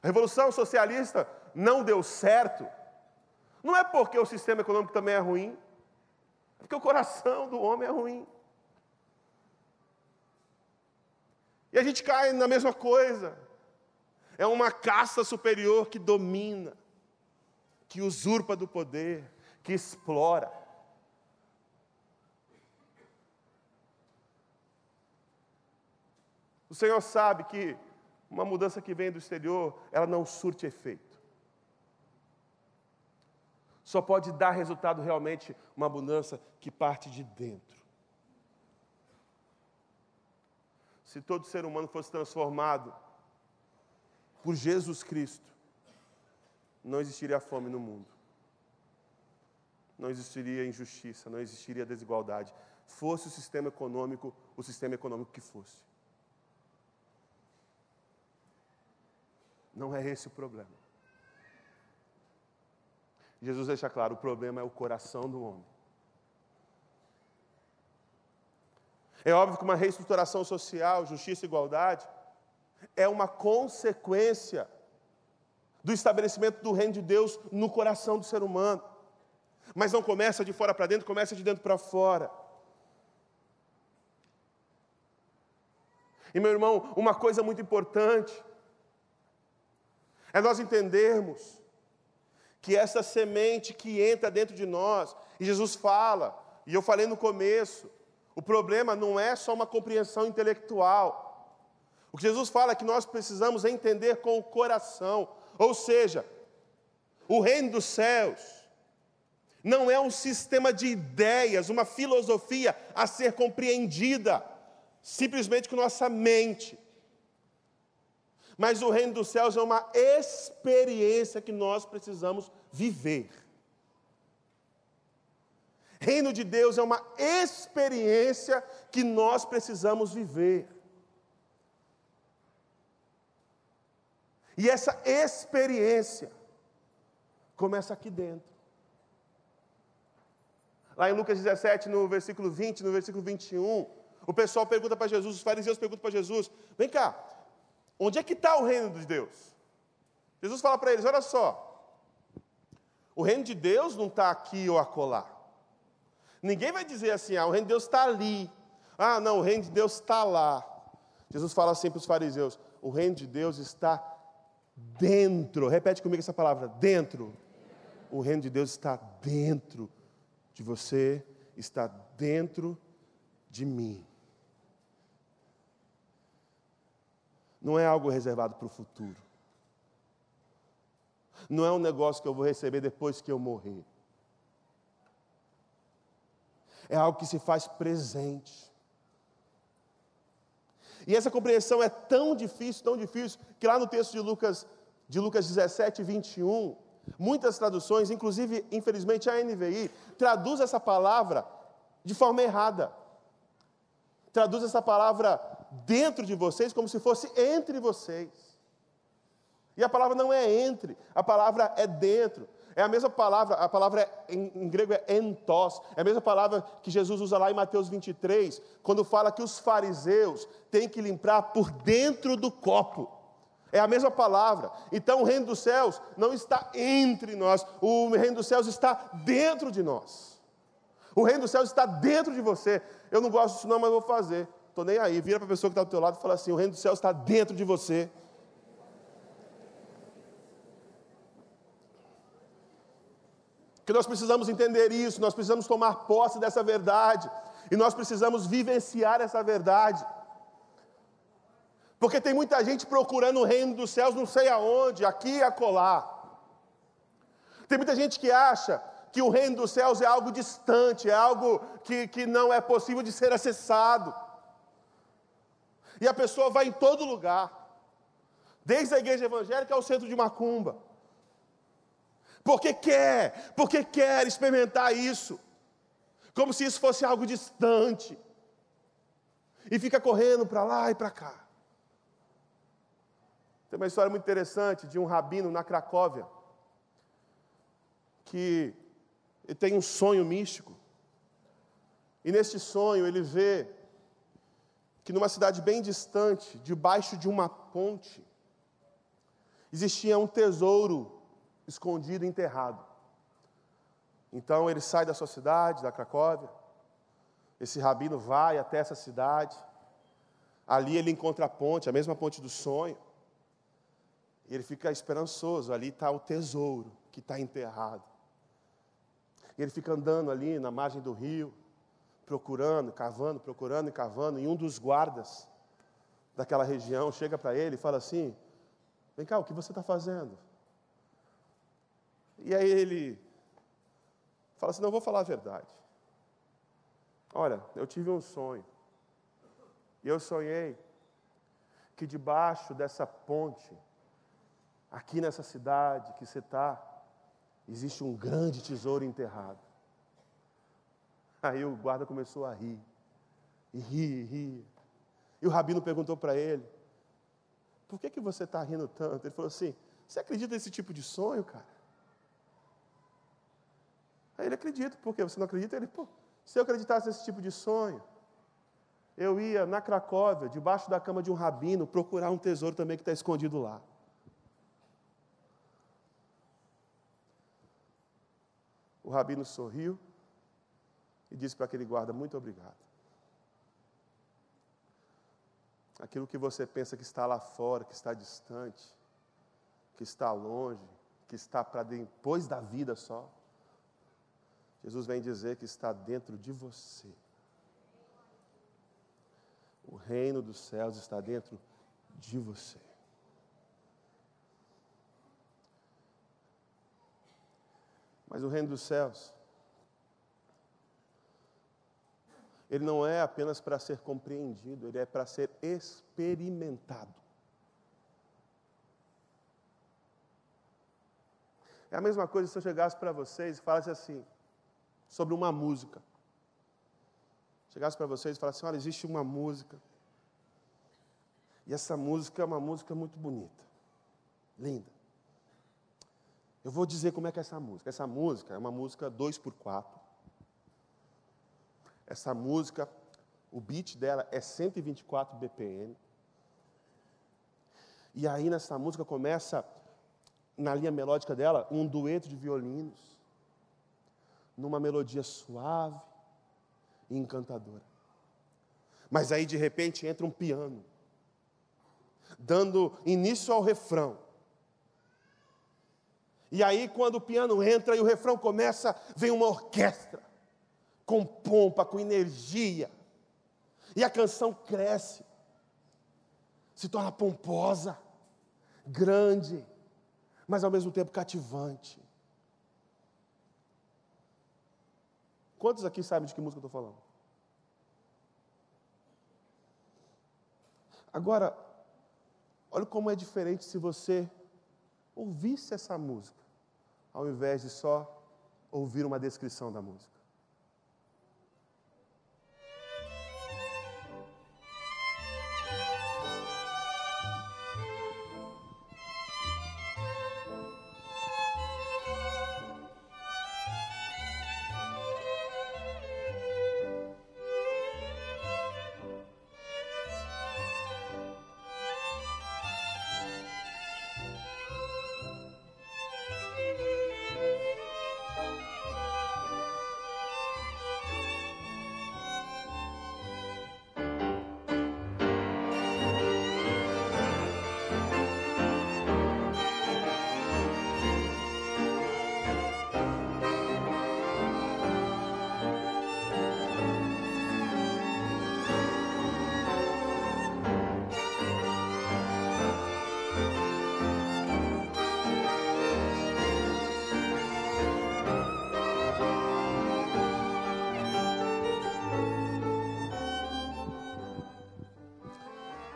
A Revolução Socialista não deu certo, não é porque o sistema econômico também é ruim, porque o coração do homem é ruim. E a gente cai na mesma coisa. É uma casta superior que domina, que usurpa do poder, que explora. O Senhor sabe que uma mudança que vem do exterior, ela não surte efeito só pode dar resultado realmente uma mudança que parte de dentro. Se todo ser humano fosse transformado por Jesus Cristo, não existiria fome no mundo, não existiria injustiça, não existiria desigualdade. Fosse o sistema econômico o sistema econômico que fosse. Não é esse o problema. Jesus deixa claro: o problema é o coração do homem. É óbvio que uma reestruturação social, justiça e igualdade, é uma consequência do estabelecimento do reino de Deus no coração do ser humano. Mas não começa de fora para dentro, começa de dentro para fora. E meu irmão, uma coisa muito importante é nós entendermos que essa semente que entra dentro de nós, e Jesus fala, e eu falei no começo, o problema não é só uma compreensão intelectual. O que Jesus fala é que nós precisamos entender com o coração, ou seja, o reino dos céus não é um sistema de ideias, uma filosofia a ser compreendida simplesmente com nossa mente. Mas o reino dos céus é uma experiência que nós precisamos viver. Reino de Deus é uma experiência que nós precisamos viver. E essa experiência começa aqui dentro. Lá em Lucas 17, no versículo 20, no versículo 21, o pessoal pergunta para Jesus, os fariseus perguntam para Jesus: vem cá, Onde é que está o reino de Deus? Jesus fala para eles: olha só, o reino de Deus não está aqui ou acolá. Ninguém vai dizer assim, ah, o reino de Deus está ali. Ah, não, o reino de Deus está lá. Jesus fala assim para os fariseus: o reino de Deus está dentro. Repete comigo essa palavra: dentro. O reino de Deus está dentro de você, está dentro de mim. Não é algo reservado para o futuro. Não é um negócio que eu vou receber depois que eu morrer. É algo que se faz presente. E essa compreensão é tão difícil, tão difícil, que lá no texto de Lucas, de Lucas 17, 21, muitas traduções, inclusive, infelizmente, a NVI, traduz essa palavra de forma errada. Traduz essa palavra dentro de vocês como se fosse entre vocês. E a palavra não é entre, a palavra é dentro. É a mesma palavra, a palavra é, em, em, grego é entos, é a mesma palavra que Jesus usa lá em Mateus 23, quando fala que os fariseus têm que limpar por dentro do copo. É a mesma palavra. Então o reino dos céus não está entre nós, o reino dos céus está dentro de nós. O reino dos céus está dentro de você. Eu não gosto disso, não, mas vou fazer. Estou nem aí. Vira para a pessoa que está do teu lado e fala assim: o reino dos céus está dentro de você. Que nós precisamos entender isso, nós precisamos tomar posse dessa verdade, e nós precisamos vivenciar essa verdade. Porque tem muita gente procurando o reino dos céus, não sei aonde, aqui e acolá. Tem muita gente que acha que o reino dos céus é algo distante, é algo que, que não é possível de ser acessado. E a pessoa vai em todo lugar, desde a igreja evangélica ao centro de Macumba. Porque quer, porque quer experimentar isso, como se isso fosse algo distante, e fica correndo para lá e para cá. Tem uma história muito interessante de um rabino na Cracóvia, que tem um sonho místico, e neste sonho ele vê que numa cidade bem distante, debaixo de uma ponte, existia um tesouro escondido enterrado. Então ele sai da sua cidade, da Cracóvia. Esse rabino vai até essa cidade. Ali ele encontra a ponte, a mesma ponte do sonho. E ele fica esperançoso. Ali está o tesouro que está enterrado. E ele fica andando ali na margem do rio, procurando, cavando, procurando e cavando. E um dos guardas daquela região chega para ele e fala assim: Vem cá, o que você está fazendo? E aí ele fala assim: Não, vou falar a verdade. Olha, eu tive um sonho. E eu sonhei que debaixo dessa ponte, aqui nessa cidade que você está, existe um grande tesouro enterrado. Aí o guarda começou a rir, e rir, e. E o rabino perguntou para ele: Por que, que você está rindo tanto? Ele falou assim: Você acredita nesse tipo de sonho, cara? Aí ele acredita, porque você não acredita? Ele, pô, se eu acreditasse nesse tipo de sonho, eu ia na Cracóvia, debaixo da cama de um rabino, procurar um tesouro também que está escondido lá. O rabino sorriu e disse para aquele guarda: Muito obrigado. Aquilo que você pensa que está lá fora, que está distante, que está longe, que está para depois da vida só, Jesus vem dizer que está dentro de você. O reino dos céus está dentro de você. Mas o reino dos céus, ele não é apenas para ser compreendido, ele é para ser experimentado. É a mesma coisa se eu chegasse para vocês e falasse assim: sobre uma música. Chegasse para vocês e falasse assim: olha, existe uma música. E essa música é uma música muito bonita, linda. Eu vou dizer como é que é essa música. Essa música é uma música 2 por 4 Essa música, o beat dela é 124 BPM. E aí nessa música começa, na linha melódica dela, um dueto de violinos numa melodia suave e encantadora. Mas aí de repente entra um piano, dando início ao refrão. E aí, quando o piano entra e o refrão começa, vem uma orquestra, com pompa, com energia. E a canção cresce, se torna pomposa, grande, mas ao mesmo tempo cativante. Quantos aqui sabem de que música eu estou falando? Agora, olha como é diferente se você ouvisse essa música, ao invés de só ouvir uma descrição da música.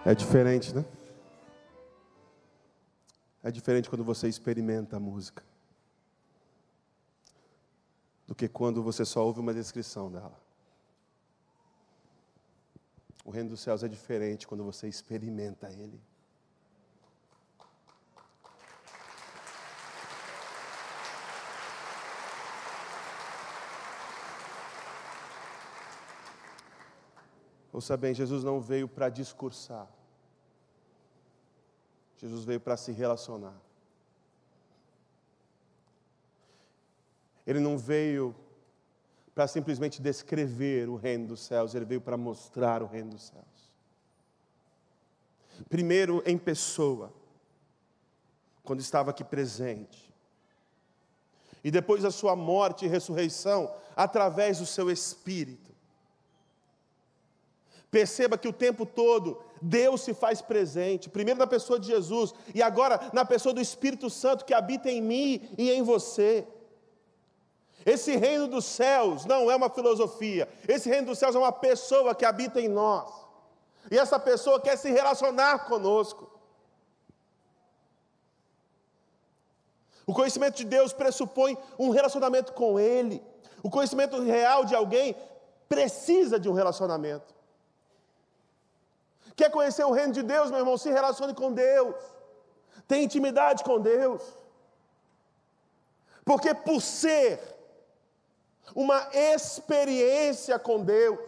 É diferente, né? É diferente quando você experimenta a música do que quando você só ouve uma descrição dela. O reino dos céus é diferente quando você experimenta ele. Ouça bem, Jesus não veio para discursar. Jesus veio para se relacionar. Ele não veio para simplesmente descrever o reino dos céus, ele veio para mostrar o reino dos céus. Primeiro em pessoa, quando estava aqui presente. E depois a sua morte e ressurreição, através do seu espírito. Perceba que o tempo todo Deus se faz presente, primeiro na pessoa de Jesus e agora na pessoa do Espírito Santo que habita em mim e em você. Esse reino dos céus não é uma filosofia, esse reino dos céus é uma pessoa que habita em nós, e essa pessoa quer se relacionar conosco. O conhecimento de Deus pressupõe um relacionamento com Ele, o conhecimento real de alguém precisa de um relacionamento. Quer conhecer o reino de Deus, meu irmão? Se relacione com Deus. Tenha intimidade com Deus. Porque por ser uma experiência com Deus,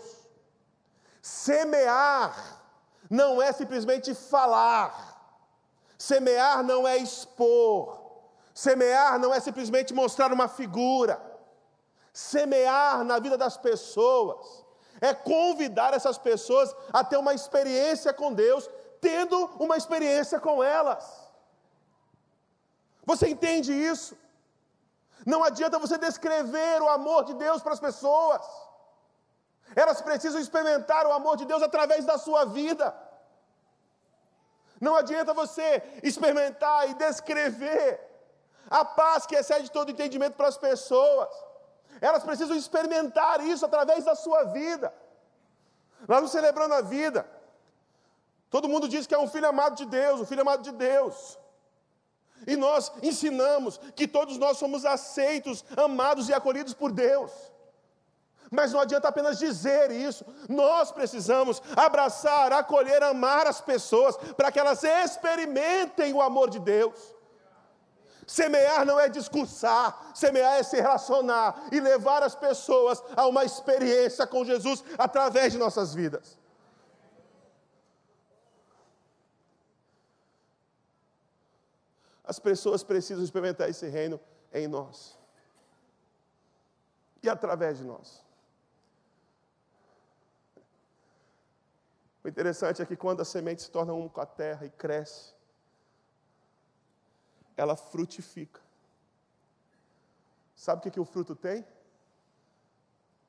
semear não é simplesmente falar, semear não é expor, semear não é simplesmente mostrar uma figura, semear na vida das pessoas é convidar essas pessoas a ter uma experiência com Deus, tendo uma experiência com elas. Você entende isso? Não adianta você descrever o amor de Deus para as pessoas. Elas precisam experimentar o amor de Deus através da sua vida. Não adianta você experimentar e descrever a paz que excede todo entendimento para as pessoas. Elas precisam experimentar isso através da sua vida. Nós estamos celebrando a vida. Todo mundo diz que é um filho amado de Deus, um filho amado de Deus. E nós ensinamos que todos nós somos aceitos, amados e acolhidos por Deus. Mas não adianta apenas dizer isso, nós precisamos abraçar, acolher, amar as pessoas, para que elas experimentem o amor de Deus. Semear não é discursar, semear é se relacionar e levar as pessoas a uma experiência com Jesus através de nossas vidas. As pessoas precisam experimentar esse reino em nós e através de nós. O interessante é que quando a semente se torna um com a terra e cresce, ela frutifica. Sabe o que, que o fruto tem?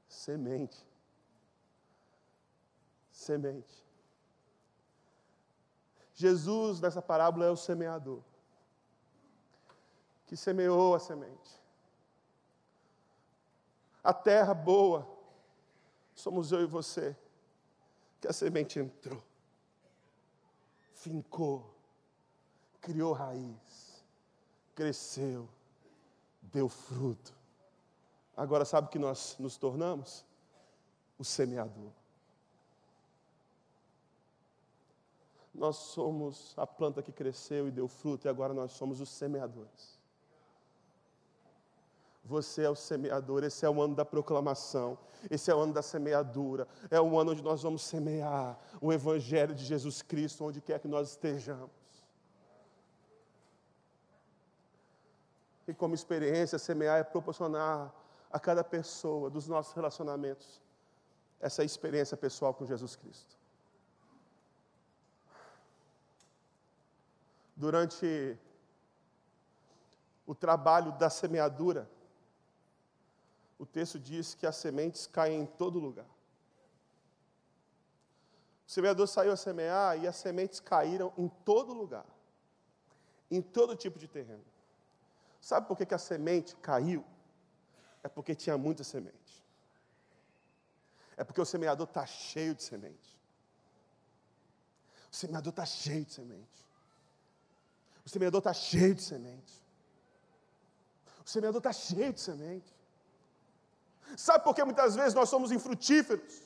Semente. Semente. Jesus, nessa parábola, é o semeador que semeou a semente. A terra boa somos eu e você, que a semente entrou, fincou, criou raiz cresceu, deu fruto. Agora, sabe o que nós nos tornamos? O semeador. Nós somos a planta que cresceu e deu fruto, e agora nós somos os semeadores. Você é o semeador, esse é o ano da proclamação, esse é o ano da semeadura, é o ano onde nós vamos semear o Evangelho de Jesus Cristo, onde quer que nós estejamos. E como experiência, semear é proporcionar a cada pessoa dos nossos relacionamentos essa experiência pessoal com Jesus Cristo. Durante o trabalho da semeadura, o texto diz que as sementes caem em todo lugar. O semeador saiu a semear e as sementes caíram em todo lugar, em todo tipo de terreno. Sabe por que, que a semente caiu? É porque tinha muita semente. É porque o semeador está cheio de semente. O semeador está cheio de semente. O semeador está cheio de semente. O semeador está cheio de semente. Sabe por que muitas vezes nós somos infrutíferos?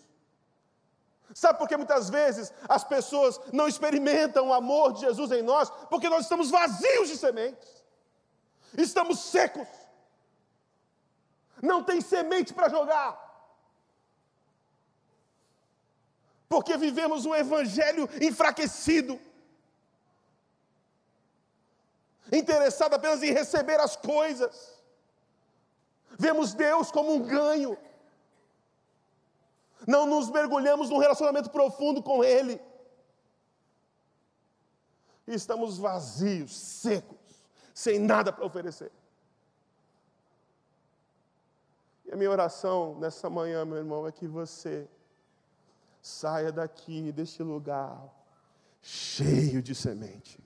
Sabe por que muitas vezes as pessoas não experimentam o amor de Jesus em nós? Porque nós estamos vazios de sementes, estamos secos, não tem semente para jogar. Porque vivemos um evangelho enfraquecido, interessado apenas em receber as coisas. Vemos Deus como um ganho. Não nos mergulhamos num relacionamento profundo com Ele. E estamos vazios, secos, sem nada para oferecer. E a minha oração nessa manhã, meu irmão, é que você saia daqui, deste lugar, cheio de semente,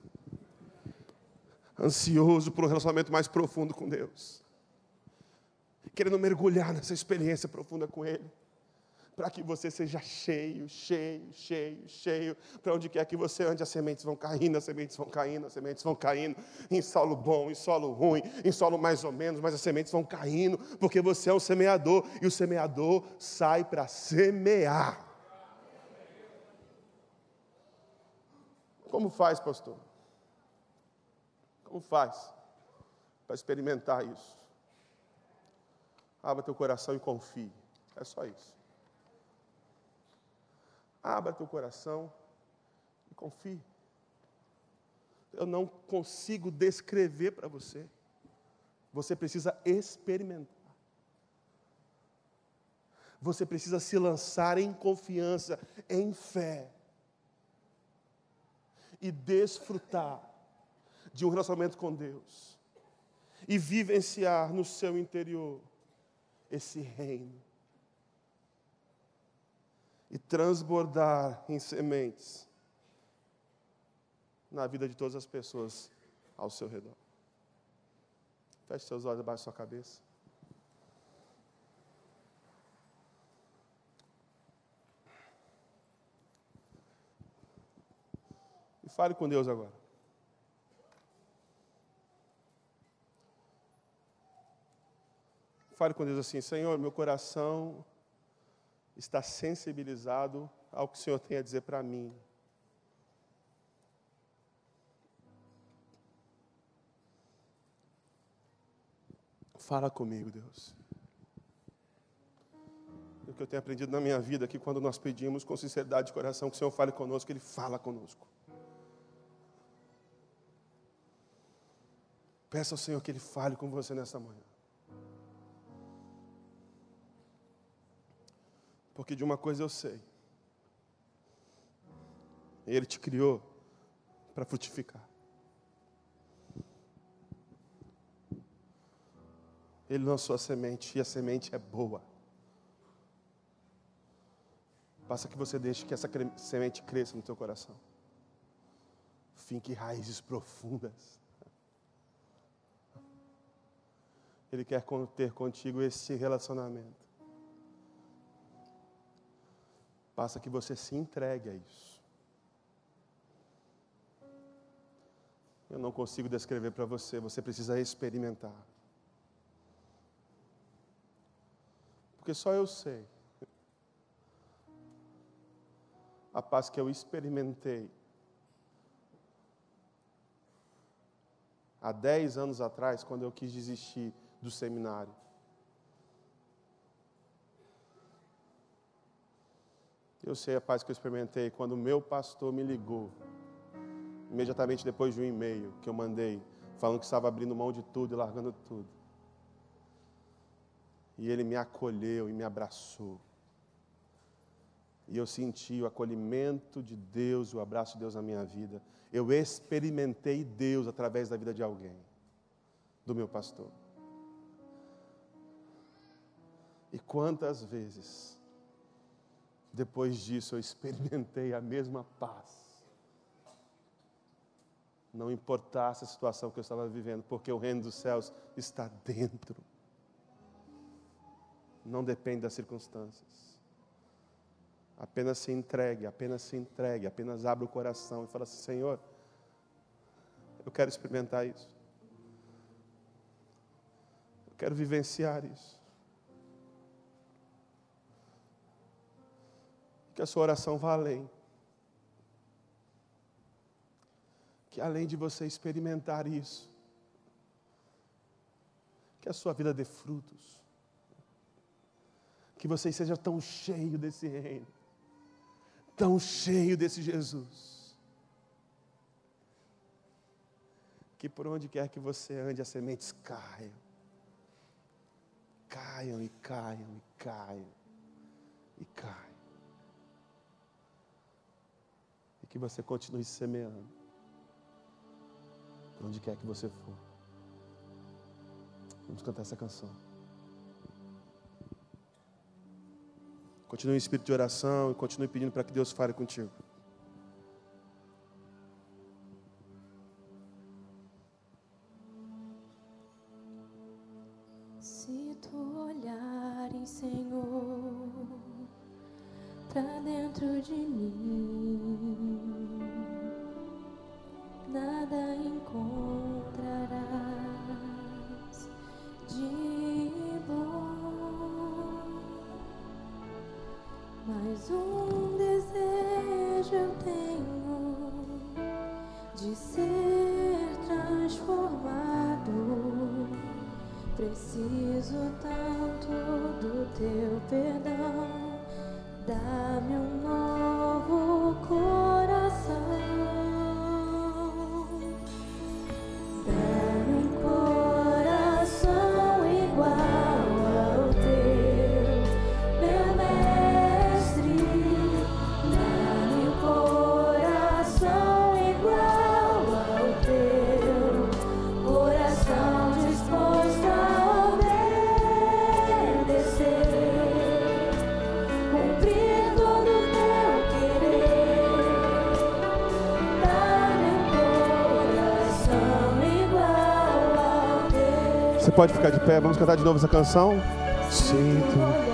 ansioso por um relacionamento mais profundo com Deus, querendo mergulhar nessa experiência profunda com Ele para que você seja cheio, cheio, cheio, cheio. Para onde quer que você ande, as sementes vão caindo, as sementes vão caindo, as sementes vão caindo. Em solo bom, em solo ruim, em solo mais ou menos, mas as sementes vão caindo, porque você é um semeador e o semeador sai para semear. Como faz, pastor? Como faz para experimentar isso? Abra teu coração e confie. É só isso. Abra teu coração e confie. Eu não consigo descrever para você. Você precisa experimentar. Você precisa se lançar em confiança, em fé. E desfrutar de um relacionamento com Deus. E vivenciar no seu interior esse reino e transbordar em sementes na vida de todas as pessoas ao seu redor. Feche seus olhos abaixo da sua cabeça. E fale com Deus agora. Fale com Deus assim: Senhor, meu coração está sensibilizado ao que o Senhor tem a dizer para mim. Fala comigo, Deus. O que eu tenho aprendido na minha vida é que quando nós pedimos com sinceridade de coração que o Senhor fale conosco, Ele fala conosco. Peça ao Senhor que Ele fale com você nessa manhã. Porque de uma coisa eu sei. Ele te criou para frutificar. Ele lançou a semente e a semente é boa. Basta que você deixe que essa semente cresça no teu coração. Finque raízes profundas. Ele quer ter contigo esse relacionamento. Basta que você se entregue a isso. Eu não consigo descrever para você, você precisa experimentar. Porque só eu sei. A paz que eu experimentei há dez anos atrás, quando eu quis desistir do seminário. Eu sei a paz que eu experimentei quando o meu pastor me ligou, imediatamente depois de um e-mail que eu mandei, falando que estava abrindo mão de tudo e largando tudo. E ele me acolheu e me abraçou. E eu senti o acolhimento de Deus, o abraço de Deus na minha vida. Eu experimentei Deus através da vida de alguém, do meu pastor. E quantas vezes depois disso, eu experimentei a mesma paz. Não importasse a situação que eu estava vivendo, porque o reino dos céus está dentro. Não depende das circunstâncias. Apenas se entregue, apenas se entregue, apenas abra o coração e fala assim: Senhor, eu quero experimentar isso. Eu quero vivenciar isso. Que a sua oração vá além. Que além de você experimentar isso, que a sua vida dê frutos. Que você seja tão cheio desse reino, tão cheio desse Jesus, que por onde quer que você ande, as sementes caiam, caiam e caiam e caiam e caiam. Que você continue semeando, por onde quer que você for. Vamos cantar essa canção. Continue em espírito de oração e continue pedindo para que Deus fale contigo. Pode ficar de pé, vamos cantar de novo essa canção? Sinto.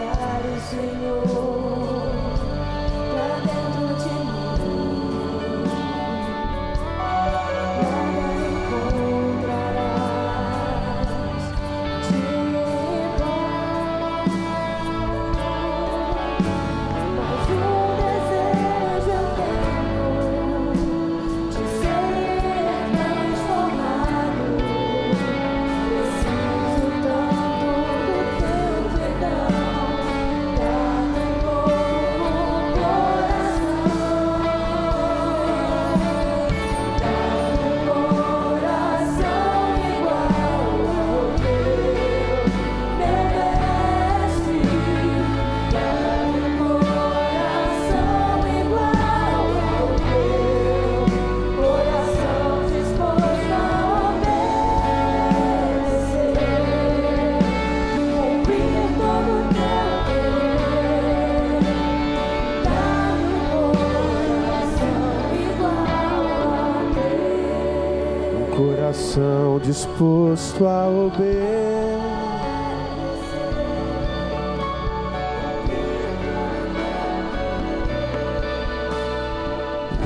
Disposto a obedecer.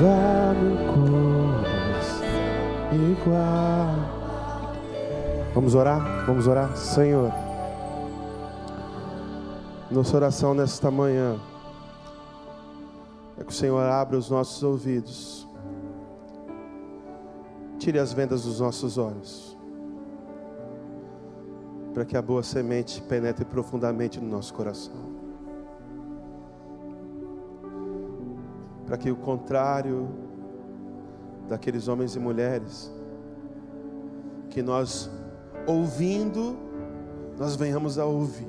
Dá-me igual. Vamos orar? Vamos orar? Senhor, nossa oração nesta manhã é que o Senhor abra os nossos ouvidos, tire as vendas dos nossos olhos, para que a boa semente penetre profundamente no nosso coração. Para que o contrário daqueles homens e mulheres que nós ouvindo, nós venhamos a ouvir.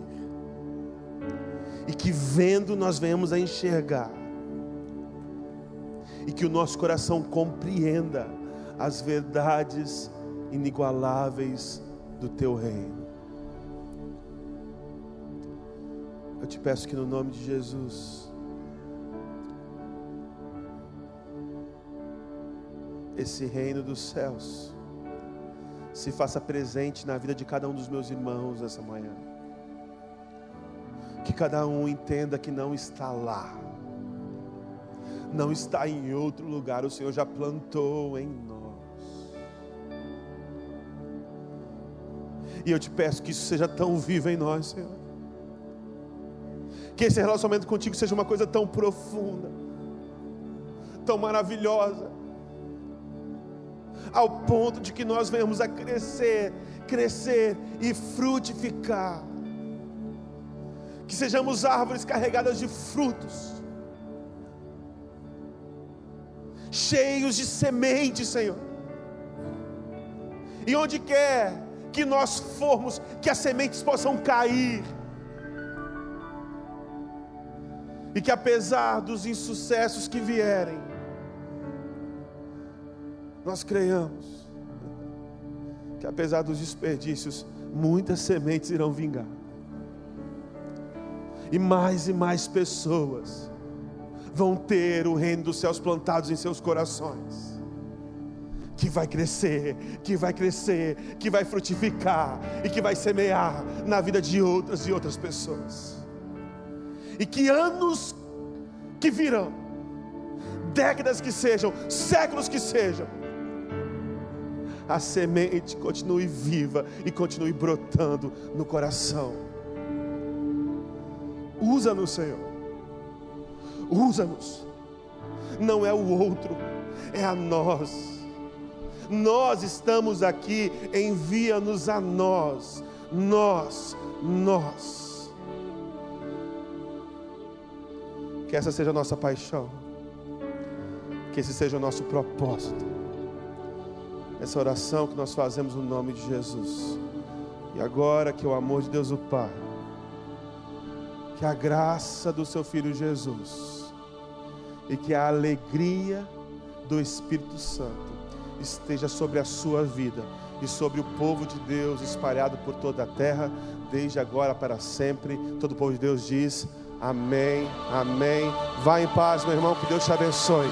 E que vendo nós venhamos a enxergar. E que o nosso coração compreenda as verdades inigualáveis do teu reino. Eu te peço que no nome de Jesus, esse reino dos céus se faça presente na vida de cada um dos meus irmãos essa manhã. Que cada um entenda que não está lá, não está em outro lugar, o Senhor já plantou em nós. E eu te peço que isso seja tão vivo em nós, Senhor. Que esse relacionamento contigo seja uma coisa tão profunda, tão maravilhosa, ao ponto de que nós venhamos a crescer, crescer e frutificar. Que sejamos árvores carregadas de frutos, cheios de sementes, Senhor. E onde quer que nós formos, que as sementes possam cair. E que apesar dos insucessos que vierem, nós creiamos que apesar dos desperdícios, muitas sementes irão vingar. E mais e mais pessoas vão ter o reino dos céus plantados em seus corações. Que vai crescer, que vai crescer, que vai frutificar e que vai semear na vida de outras e outras pessoas. E que anos que virão, décadas que sejam, séculos que sejam, a semente continue viva e continue brotando no coração. Usa-nos, Senhor. Usa-nos. Não é o outro, é a nós. Nós estamos aqui, envia-nos a nós. Nós, nós. Que essa seja a nossa paixão. Que esse seja o nosso propósito. Essa oração que nós fazemos no nome de Jesus. E agora que o amor de Deus o Pai, que a graça do seu Filho Jesus e que a alegria do Espírito Santo esteja sobre a sua vida e sobre o povo de Deus espalhado por toda a terra, desde agora para sempre. Todo o povo de Deus diz: Amém, Amém. Vá em paz, meu irmão, que Deus te abençoe.